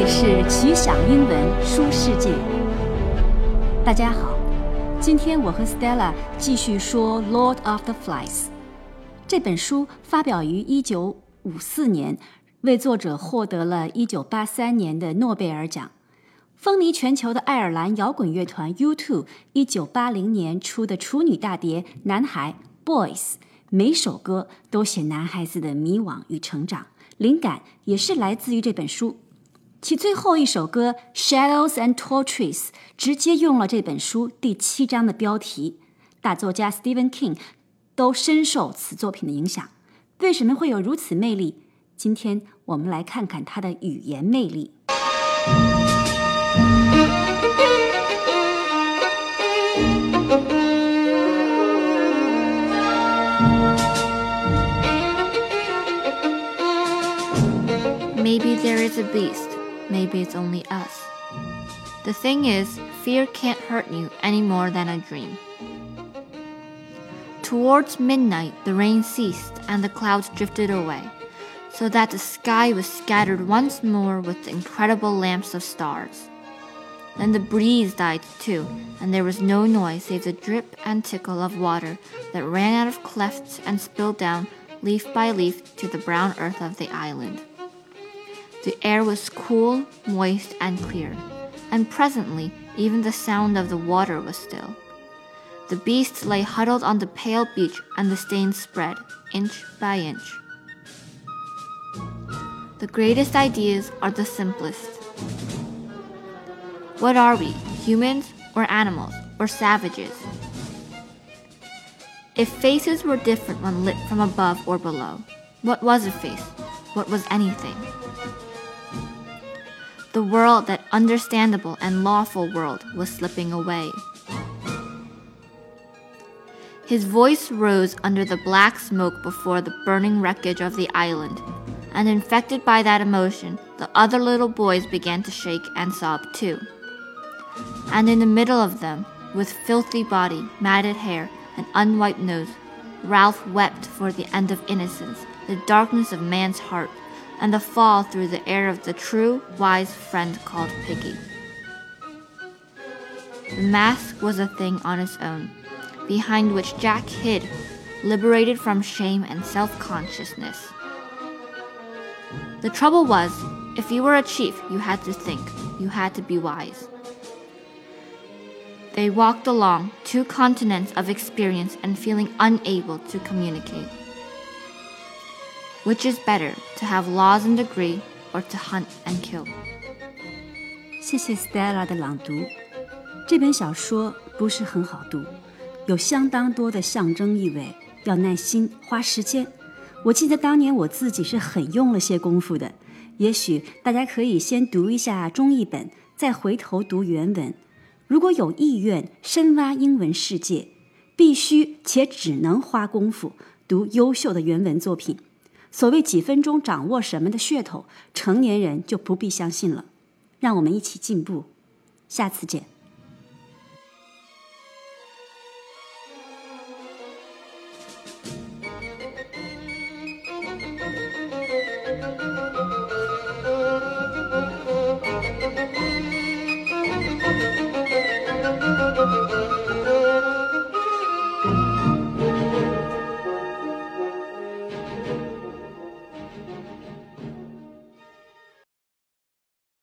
里是奇想英文书世界。大家好，今天我和 Stella 继续说《Lord of the Flies》这本书，发表于1954年，为作者获得了一九八三年的诺贝尔奖。风靡全球的爱尔兰摇滚乐团 U2 一九八零年出的处女大碟《男孩》（Boys），每首歌都写男孩子的迷惘与成长。灵感也是来自于这本书，其最后一首歌《Shadows and Tall Trees》直接用了这本书第七章的标题。大作家 Stephen King 都深受此作品的影响。为什么会有如此魅力？今天我们来看看它的语言魅力。Maybe there is a beast maybe it's only us. The thing is, fear can't hurt you any more than a dream. Towards midnight, the rain ceased and the clouds drifted away, so that the sky was scattered once more with incredible lamps of stars. Then the breeze died too, and there was no noise save the drip and tickle of water that ran out of clefts and spilled down, leaf by leaf, to the brown earth of the island. The air was cool, moist, and clear, and presently even the sound of the water was still. The beasts lay huddled on the pale beach, and the stains spread, inch by inch. The greatest ideas are the simplest. What are we, humans, or animals, or savages? If faces were different when lit from above or below, what was a face? What was anything? The world, that understandable and lawful world, was slipping away. His voice rose under the black smoke before the burning wreckage of the island, and infected by that emotion, the other little boys began to shake and sob too. And in the middle of them, with filthy body, matted hair, and unwiped nose, Ralph wept for the end of innocence, the darkness of man's heart, and the fall through the air of the true, wise friend called Piggy. The mask was a thing on its own, behind which Jack hid, liberated from shame and self consciousness. The trouble was, if you were a chief, you had to think, you had to be wise. They walked along two continents of experience and feeling unable to communicate. Which is better, to have laws and degree or to hunt and kill? 谢谢 Stella 的朗读。这本小说不是很好读，有相当多的象征意味，要耐心花时间。我记得当年我自己是很用了些功夫的。也许大家可以先读一下中译本，再回头读原文。如果有意愿深挖英文世界，必须且只能花功夫读优秀的原文作品。所谓几分钟掌握什么的噱头，成年人就不必相信了。让我们一起进步，下次见。